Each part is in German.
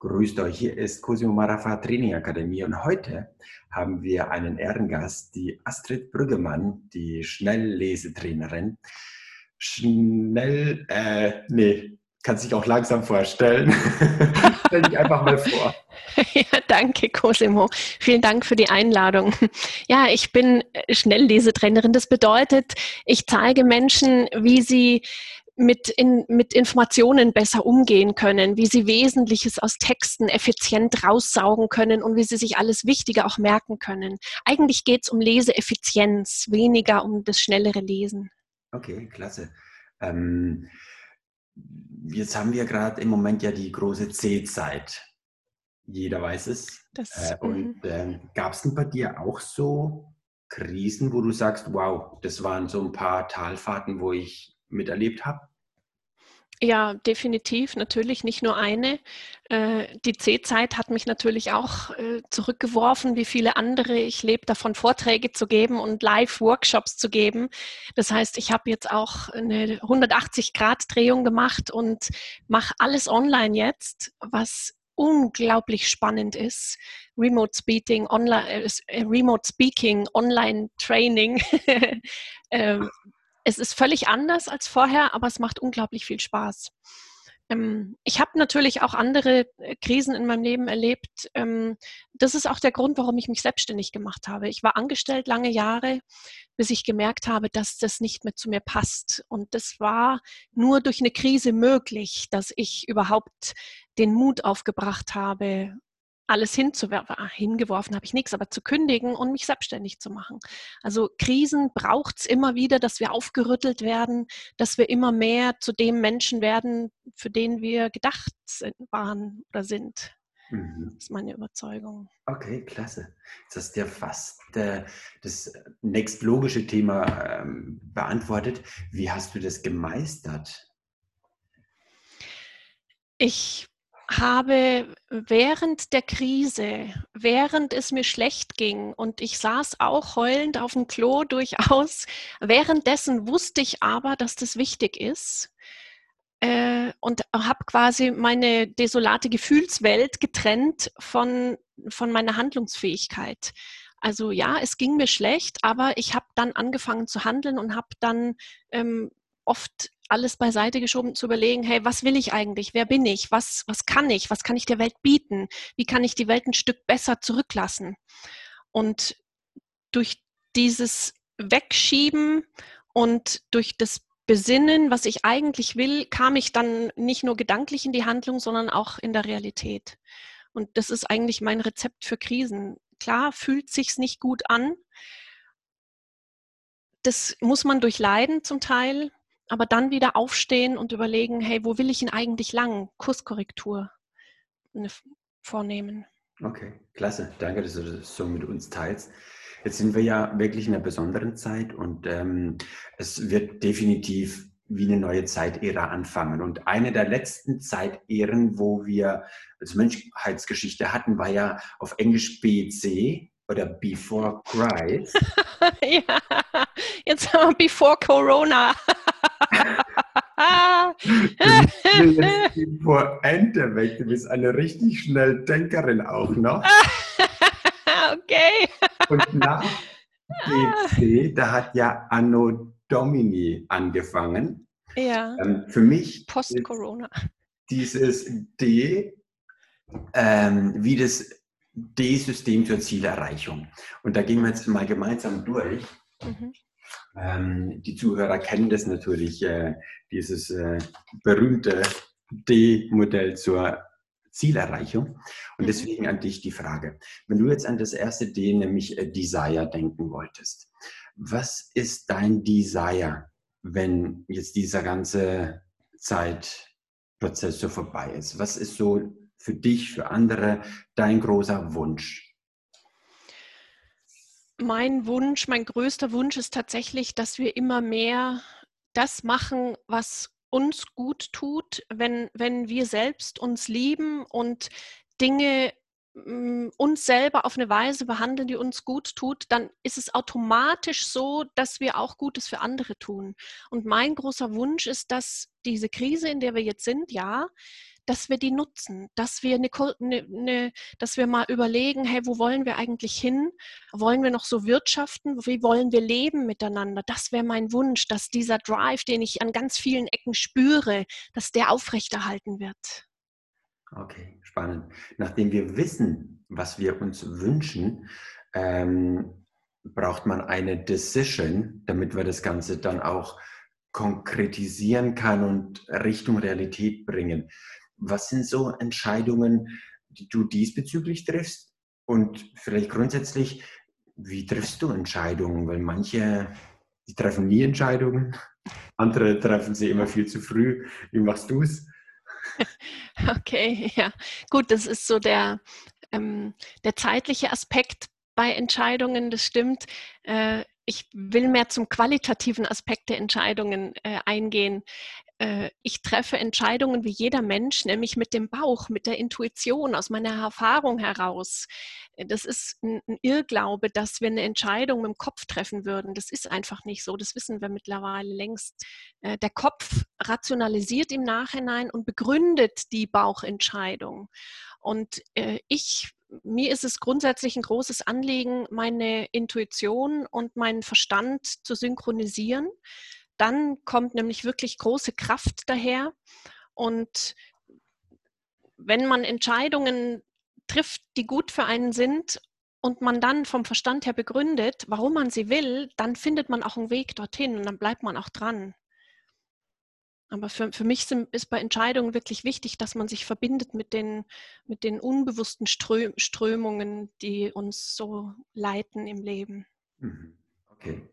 Grüßt euch, hier ist Cosimo Marafa Training Akademie und heute haben wir einen Ehrengast, die Astrid Brüggemann, die Schnelllesetrainerin. Schnell, äh, nee, kann sich auch langsam vorstellen. Stell dich einfach mal vor. Ja, danke, Cosimo. Vielen Dank für die Einladung. Ja, ich bin Schnelllesetrainerin. Das bedeutet, ich zeige Menschen, wie sie mit, in, mit Informationen besser umgehen können, wie sie Wesentliches aus Texten effizient raussaugen können und wie sie sich alles Wichtige auch merken können. Eigentlich geht es um Leseeffizienz, weniger um das schnellere Lesen. Okay, klasse. Ähm, jetzt haben wir gerade im Moment ja die große C-Zeit. Jeder weiß es. Das, äh, und äh, gab es denn bei dir auch so Krisen, wo du sagst, wow, das waren so ein paar Talfahrten, wo ich miterlebt habe? Ja, definitiv, natürlich nicht nur eine. Äh, die C-Zeit hat mich natürlich auch äh, zurückgeworfen, wie viele andere. Ich lebe davon, Vorträge zu geben und Live-Workshops zu geben. Das heißt, ich habe jetzt auch eine 180-Grad-Drehung gemacht und mache alles online jetzt, was unglaublich spannend ist. Remote Speaking, Online, äh, Remote Speaking, Online Training. Ähm, es ist völlig anders als vorher, aber es macht unglaublich viel Spaß. Ähm, ich habe natürlich auch andere äh, Krisen in meinem Leben erlebt. Ähm, das ist auch der Grund, warum ich mich selbstständig gemacht habe. Ich war angestellt lange Jahre, bis ich gemerkt habe, dass das nicht mehr zu mir passt. Und das war nur durch eine Krise möglich, dass ich überhaupt den Mut aufgebracht habe, alles hinzuwerfen, ah, hingeworfen habe ich nichts, aber zu kündigen und mich selbstständig zu machen. Also Krisen braucht es immer wieder, dass wir aufgerüttelt werden, dass wir immer mehr zu dem Menschen werden, für den wir gedacht sind, waren oder sind. Mhm. Das ist meine Überzeugung. Okay, klasse. Hast du ja fast äh, das nächstlogische Thema ähm, beantwortet. Wie hast du das gemeistert? Ich habe während der Krise, während es mir schlecht ging und ich saß auch heulend auf dem Klo durchaus, währenddessen wusste ich aber, dass das wichtig ist äh, und habe quasi meine desolate Gefühlswelt getrennt von, von meiner Handlungsfähigkeit. Also ja, es ging mir schlecht, aber ich habe dann angefangen zu handeln und habe dann ähm, oft alles beiseite geschoben, zu überlegen, hey, was will ich eigentlich? Wer bin ich? Was, was kann ich? Was kann ich der Welt bieten? Wie kann ich die Welt ein Stück besser zurücklassen? Und durch dieses Wegschieben und durch das Besinnen, was ich eigentlich will, kam ich dann nicht nur gedanklich in die Handlung, sondern auch in der Realität. Und das ist eigentlich mein Rezept für Krisen. Klar, fühlt sich's nicht gut an. Das muss man durchleiden zum Teil aber dann wieder aufstehen und überlegen, hey, wo will ich ihn eigentlich lang? Kurskorrektur vornehmen. Okay, klasse. Danke, dass du das so mit uns teilst. Jetzt sind wir ja wirklich in einer besonderen Zeit und ähm, es wird definitiv wie eine neue Zeitära anfangen. Und eine der letzten Zeitären, wo wir als Menschheitsgeschichte hatten, war ja auf Englisch BC oder Before Christ. ja, jetzt haben wir Before Corona. die Pointe weg. Du bist eine richtig schnell Denkerin auch noch. okay. Und nach DC, da hat ja Anno Domini angefangen. Ja. Ähm, für mich. Post-Corona. Dieses D ähm, wie das D-System zur Zielerreichung. Und da gehen wir jetzt mal gemeinsam durch. Mhm. Ähm, die Zuhörer kennen das natürlich, äh, dieses äh, berühmte D-Modell zur Zielerreichung. Und mhm. deswegen an dich die Frage. Wenn du jetzt an das erste D, nämlich äh, Desire, denken wolltest, was ist dein Desire, wenn jetzt dieser ganze Zeitprozess so vorbei ist? Was ist so für dich, für andere dein großer Wunsch? Mein Wunsch, mein größter Wunsch ist tatsächlich, dass wir immer mehr das machen, was uns gut tut, wenn, wenn wir selbst uns lieben und Dinge mm, uns selber auf eine Weise behandeln, die uns gut tut, dann ist es automatisch so, dass wir auch Gutes für andere tun. Und mein großer Wunsch ist, dass diese Krise, in der wir jetzt sind, ja, dass wir die nutzen, dass wir, eine, eine, eine, dass wir mal überlegen, hey, wo wollen wir eigentlich hin? Wollen wir noch so wirtschaften? Wie wollen wir leben miteinander? Das wäre mein Wunsch, dass dieser Drive, den ich an ganz vielen Ecken spüre, dass der aufrechterhalten wird. Okay, spannend. Nachdem wir wissen, was wir uns wünschen, ähm, braucht man eine Decision, damit wir das Ganze dann auch konkretisieren kann und Richtung Realität bringen. Was sind so Entscheidungen, die du diesbezüglich triffst? Und vielleicht grundsätzlich, wie triffst du Entscheidungen? Weil manche, die treffen nie Entscheidungen, andere treffen sie immer viel zu früh. Wie machst du es? Okay, ja. Gut, das ist so der, ähm, der zeitliche Aspekt bei Entscheidungen, das stimmt. Äh, ich will mehr zum qualitativen Aspekt der Entscheidungen äh, eingehen. Äh, ich treffe Entscheidungen wie jeder Mensch, nämlich mit dem Bauch, mit der Intuition, aus meiner Erfahrung heraus. Äh, das ist ein, ein Irrglaube, dass wir eine Entscheidung dem Kopf treffen würden. Das ist einfach nicht so. Das wissen wir mittlerweile längst. Äh, der Kopf rationalisiert im Nachhinein und begründet die Bauchentscheidung. Und äh, ich mir ist es grundsätzlich ein großes Anliegen, meine Intuition und meinen Verstand zu synchronisieren. Dann kommt nämlich wirklich große Kraft daher. Und wenn man Entscheidungen trifft, die gut für einen sind und man dann vom Verstand her begründet, warum man sie will, dann findet man auch einen Weg dorthin und dann bleibt man auch dran. Aber für, für mich sind, ist bei Entscheidungen wirklich wichtig, dass man sich verbindet mit den, mit den unbewussten Strö Strömungen, die uns so leiten im Leben. Mhm. Okay.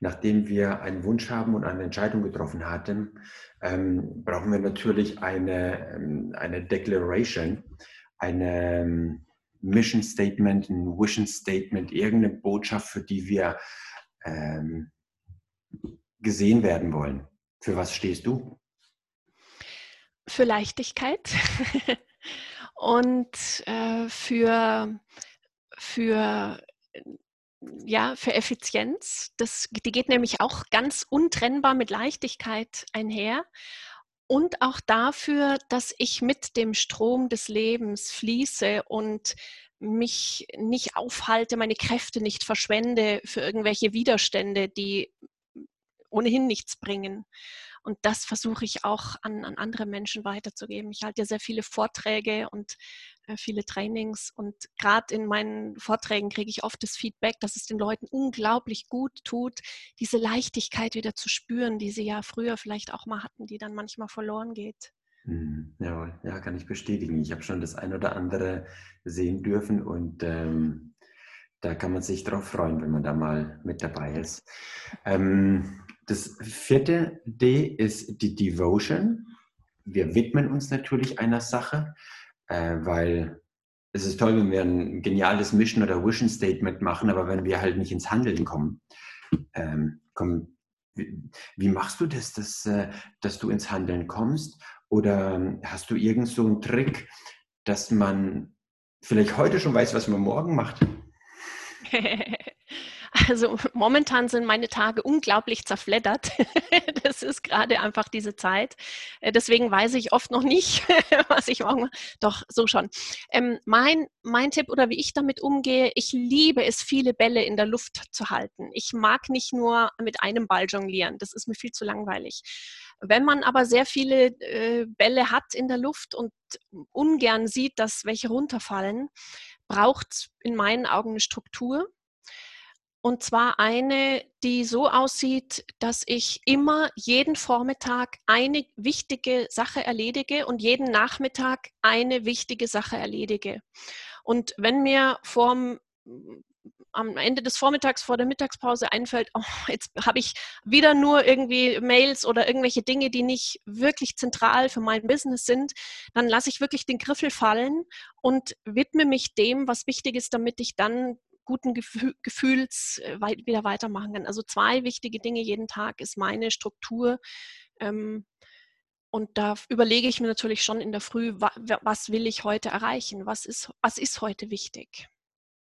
Nachdem wir einen Wunsch haben und eine Entscheidung getroffen hatten, ähm, brauchen wir natürlich eine, ähm, eine Declaration, eine ähm, Mission Statement, ein Vision Statement, irgendeine Botschaft, für die wir ähm, gesehen werden wollen. Für was stehst du? Für Leichtigkeit und äh, für, für, ja, für Effizienz. Das, die geht nämlich auch ganz untrennbar mit Leichtigkeit einher. Und auch dafür, dass ich mit dem Strom des Lebens fließe und mich nicht aufhalte, meine Kräfte nicht verschwende für irgendwelche Widerstände, die ohnehin nichts bringen. Und das versuche ich auch an, an andere Menschen weiterzugeben. Ich halte ja sehr viele Vorträge und äh, viele Trainings und gerade in meinen Vorträgen kriege ich oft das Feedback, dass es den Leuten unglaublich gut tut, diese Leichtigkeit wieder zu spüren, die sie ja früher vielleicht auch mal hatten, die dann manchmal verloren geht. Hm, jawohl, ja, kann ich bestätigen. Ich habe schon das ein oder andere sehen dürfen und ähm, da kann man sich drauf freuen, wenn man da mal mit dabei ist. Ähm, das vierte D ist die Devotion. Wir widmen uns natürlich einer Sache, äh, weil es ist toll, wenn wir ein geniales Mission oder Vision Statement machen, aber wenn wir halt nicht ins Handeln kommen, ähm, kommen wie, wie, machst du das, dass, äh, dass du ins Handeln kommst? Oder hast du irgend so einen Trick, dass man vielleicht heute schon weiß, was man morgen macht? Also momentan sind meine Tage unglaublich zerfleddert. Das ist gerade einfach diese Zeit. Äh, deswegen weiß ich oft noch nicht, was ich morgen. Doch, so schon. Ähm, mein, mein Tipp oder wie ich damit umgehe, ich liebe es, viele Bälle in der Luft zu halten. Ich mag nicht nur mit einem Ball jonglieren. Das ist mir viel zu langweilig. Wenn man aber sehr viele äh, Bälle hat in der Luft und ungern sieht, dass welche runterfallen, braucht in meinen Augen eine Struktur und zwar eine, die so aussieht, dass ich immer jeden Vormittag eine wichtige Sache erledige und jeden Nachmittag eine wichtige Sache erledige. Und wenn mir vorm am Ende des Vormittags vor der Mittagspause einfällt, oh, jetzt habe ich wieder nur irgendwie Mails oder irgendwelche Dinge, die nicht wirklich zentral für mein Business sind, dann lasse ich wirklich den Griffel fallen und widme mich dem, was wichtig ist, damit ich dann guten Gefühls äh, wieder weitermachen kann. Also zwei wichtige Dinge jeden Tag ist meine Struktur. Ähm, und da überlege ich mir natürlich schon in der Früh, was will ich heute erreichen? Was ist, was ist heute wichtig?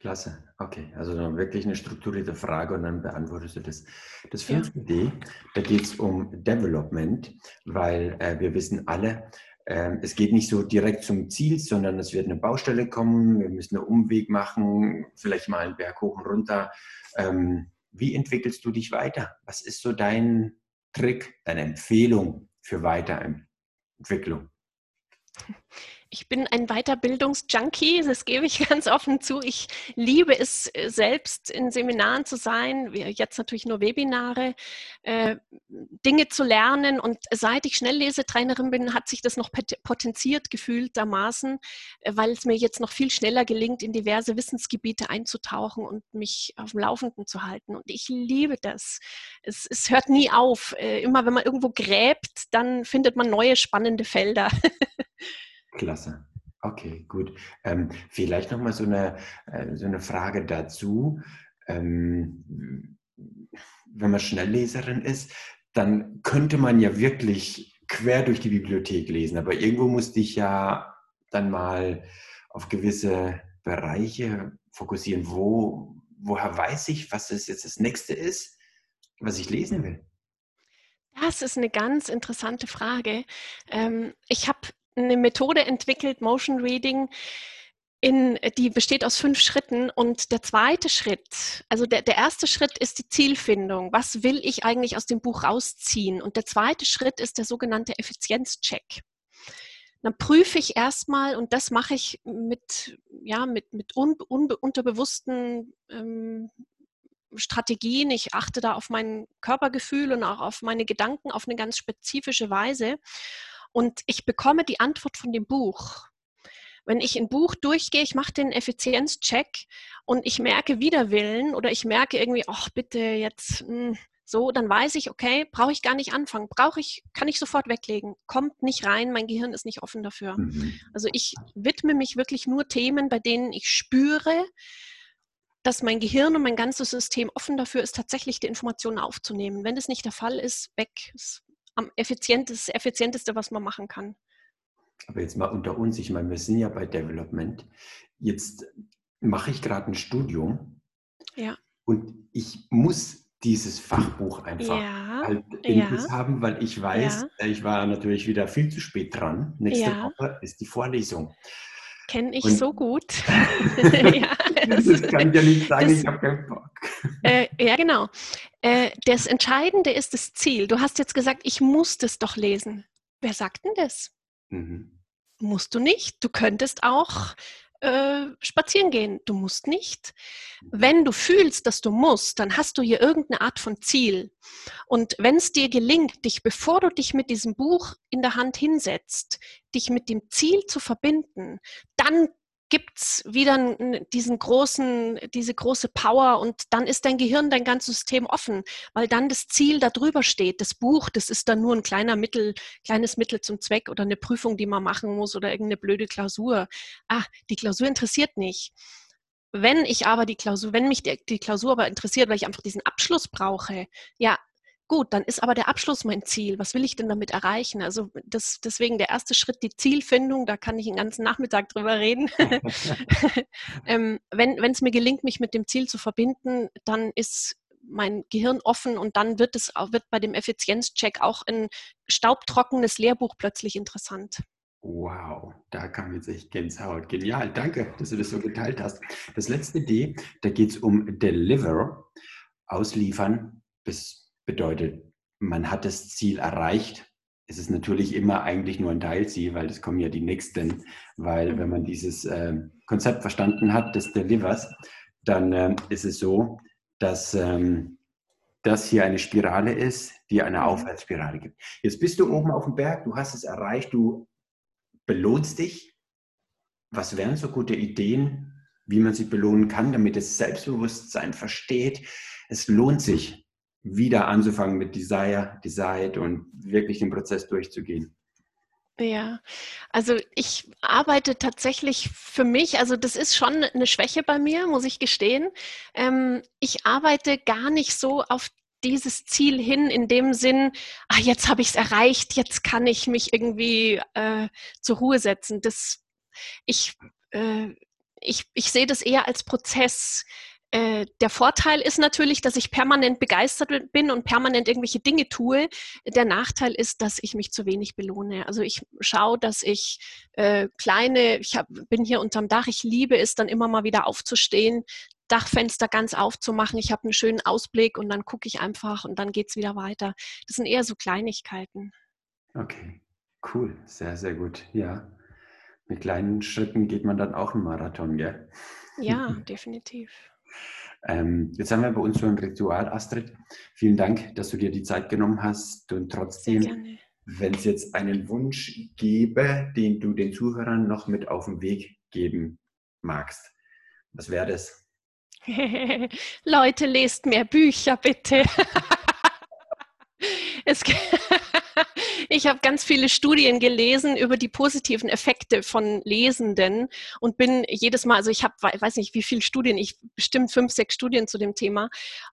Klasse, okay. Also dann wirklich eine strukturierte Frage und dann beantwortest du das. Das fünfte ja. D, da geht es um Development, weil äh, wir wissen alle, es geht nicht so direkt zum Ziel, sondern es wird eine Baustelle kommen, wir müssen einen Umweg machen, vielleicht mal einen Berg hoch und runter. Ähm, wie entwickelst du dich weiter? Was ist so dein Trick, deine Empfehlung für Weiterentwicklung? Ich bin ein Weiterbildungsjunkie, das gebe ich ganz offen zu. Ich liebe es äh, selbst in Seminaren zu sein, jetzt natürlich nur Webinare, äh, Dinge zu lernen. Und seit ich Schnelllesetrainerin bin, hat sich das noch potenziert gefühltermaßen, äh, weil es mir jetzt noch viel schneller gelingt, in diverse Wissensgebiete einzutauchen und mich auf dem Laufenden zu halten. Und ich liebe das. Es, es hört nie auf. Immer wenn man irgendwo gräbt, dann findet man neue spannende Felder. Klasse. Okay, gut. Ähm, vielleicht nochmal so eine, äh, so eine Frage dazu. Ähm, wenn man Schnellleserin ist, dann könnte man ja wirklich quer durch die Bibliothek lesen. Aber irgendwo musste ich ja dann mal auf gewisse Bereiche fokussieren. Wo, woher weiß ich, was das jetzt das nächste ist, was ich lesen will? Das ist eine ganz interessante Frage. Ähm, ich habe eine Methode entwickelt, Motion Reading, in, die besteht aus fünf Schritten. Und der zweite Schritt, also der, der erste Schritt ist die Zielfindung. Was will ich eigentlich aus dem Buch rausziehen? Und der zweite Schritt ist der sogenannte Effizienzcheck. Dann prüfe ich erstmal, und das mache ich mit, ja, mit, mit un, un, unterbewussten ähm, Strategien. Ich achte da auf mein Körpergefühl und auch auf meine Gedanken auf eine ganz spezifische Weise. Und ich bekomme die Antwort von dem Buch. Wenn ich ein Buch durchgehe, ich mache den Effizienzcheck und ich merke Widerwillen oder ich merke irgendwie, ach bitte jetzt mh, hm, so, dann weiß ich, okay, brauche ich gar nicht anfangen, brauche ich, kann ich sofort weglegen, kommt nicht rein, mein Gehirn ist nicht offen dafür. Mhm. Also ich widme mich wirklich nur Themen, bei denen ich spüre, dass mein Gehirn und mein ganzes System offen dafür ist, tatsächlich die Informationen aufzunehmen. Wenn das nicht der Fall ist, weg. Ist am effizienteste, effizienteste, was man machen kann. Aber jetzt mal unter uns, ich meine, wir sind ja bei Development. Jetzt mache ich gerade ein Studium. Ja. Und ich muss dieses Fachbuch einfach ja, halt in ja. haben, weil ich weiß, ja. ich war natürlich wieder viel zu spät dran. Nächste ja. Woche ist die Vorlesung. Kenne ich und so gut. das, das, kann ich ja nicht sagen, das, ich habe keinen. Äh, ja, genau. Äh, das Entscheidende ist das Ziel. Du hast jetzt gesagt, ich muss das doch lesen. Wer sagt denn das? Mhm. Musst du nicht. Du könntest auch äh, spazieren gehen. Du musst nicht. Wenn du fühlst, dass du musst, dann hast du hier irgendeine Art von Ziel. Und wenn es dir gelingt, dich, bevor du dich mit diesem Buch in der Hand hinsetzt, dich mit dem Ziel zu verbinden, dann gibt es wieder diesen großen, diese große Power und dann ist dein Gehirn, dein ganzes System offen, weil dann das Ziel da drüber steht. Das Buch, das ist dann nur ein kleiner Mittel, kleines Mittel zum Zweck oder eine Prüfung, die man machen muss oder irgendeine blöde Klausur. Ah, die Klausur interessiert nicht. Wenn ich aber die Klausur, wenn mich die, die Klausur aber interessiert, weil ich einfach diesen Abschluss brauche, ja, Gut, dann ist aber der Abschluss mein Ziel. Was will ich denn damit erreichen? Also das, deswegen der erste Schritt, die Zielfindung, da kann ich den ganzen Nachmittag drüber reden. ähm, wenn es mir gelingt, mich mit dem Ziel zu verbinden, dann ist mein Gehirn offen und dann wird es wird bei dem Effizienzcheck auch ein staubtrockenes Lehrbuch plötzlich interessant. Wow, da kam jetzt echt Gänsehaut. Genial, danke, dass du das so geteilt hast. Das letzte D, da geht es um Deliver, ausliefern bis bedeutet, man hat das Ziel erreicht. Es ist natürlich immer eigentlich nur ein Teilziel, weil es kommen ja die nächsten. Weil wenn man dieses äh, Konzept verstanden hat des Delivers, dann äh, ist es so, dass ähm, das hier eine Spirale ist, die eine mhm. Aufwärtsspirale gibt. Jetzt bist du oben auf dem Berg, du hast es erreicht, du belohnst dich. Was wären so gute Ideen, wie man sich belohnen kann, damit das Selbstbewusstsein versteht? Es lohnt sich, wieder anzufangen mit Desire, Decide und wirklich den Prozess durchzugehen? Ja, also ich arbeite tatsächlich für mich, also das ist schon eine Schwäche bei mir, muss ich gestehen. Ähm, ich arbeite gar nicht so auf dieses Ziel hin, in dem Sinn, ah, jetzt habe ich es erreicht, jetzt kann ich mich irgendwie äh, zur Ruhe setzen. Das, ich, äh, ich, ich sehe das eher als Prozess. Äh, der Vorteil ist natürlich, dass ich permanent begeistert bin und permanent irgendwelche Dinge tue. Der Nachteil ist, dass ich mich zu wenig belohne. Also ich schaue, dass ich äh, kleine, ich hab, bin hier unterm Dach, ich liebe es dann immer mal wieder aufzustehen, Dachfenster ganz aufzumachen. Ich habe einen schönen Ausblick und dann gucke ich einfach und dann geht es wieder weiter. Das sind eher so Kleinigkeiten. Okay, cool, sehr, sehr gut. Ja, mit kleinen Schritten geht man dann auch einen Marathon, gell? Ja, definitiv. Ähm, jetzt haben wir bei uns so ein Ritual, Astrid. Vielen Dank, dass du dir die Zeit genommen hast und trotzdem, wenn es jetzt einen Wunsch gäbe, den du den Zuhörern noch mit auf den Weg geben magst, was wäre das? Leute, lest mehr Bücher, bitte. es, ich habe ganz viele Studien gelesen über die positiven Effekte von Lesenden und bin jedes Mal, also ich habe, weiß nicht, wie viele Studien, ich bestimmt fünf, sechs Studien zu dem Thema.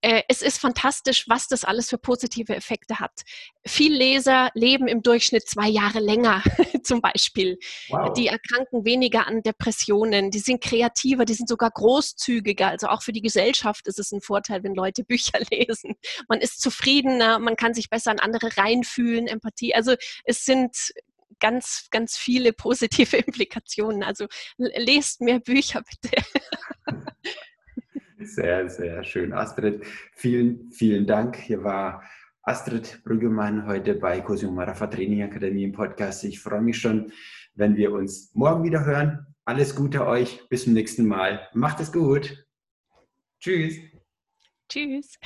Äh, es ist fantastisch, was das alles für positive Effekte hat. Viel Leser leben im Durchschnitt zwei Jahre länger, zum Beispiel. Wow. Die erkranken weniger an Depressionen, die sind kreativer, die sind sogar großzügiger. Also auch für die Gesellschaft ist es ein Vorteil, wenn Leute Bücher lesen. Man ist zufriedener, man kann sich besser an andere reinfühlen, Empathie. Also es sind ganz, ganz viele positive Implikationen. Also lest mehr Bücher bitte. Sehr, sehr schön. Astrid, vielen, vielen Dank. Hier war Astrid Brüggemann heute bei Cosimo Rafa Training Akademie im Podcast. Ich freue mich schon, wenn wir uns morgen wieder hören. Alles Gute euch. Bis zum nächsten Mal. Macht es gut. Tschüss. Tschüss.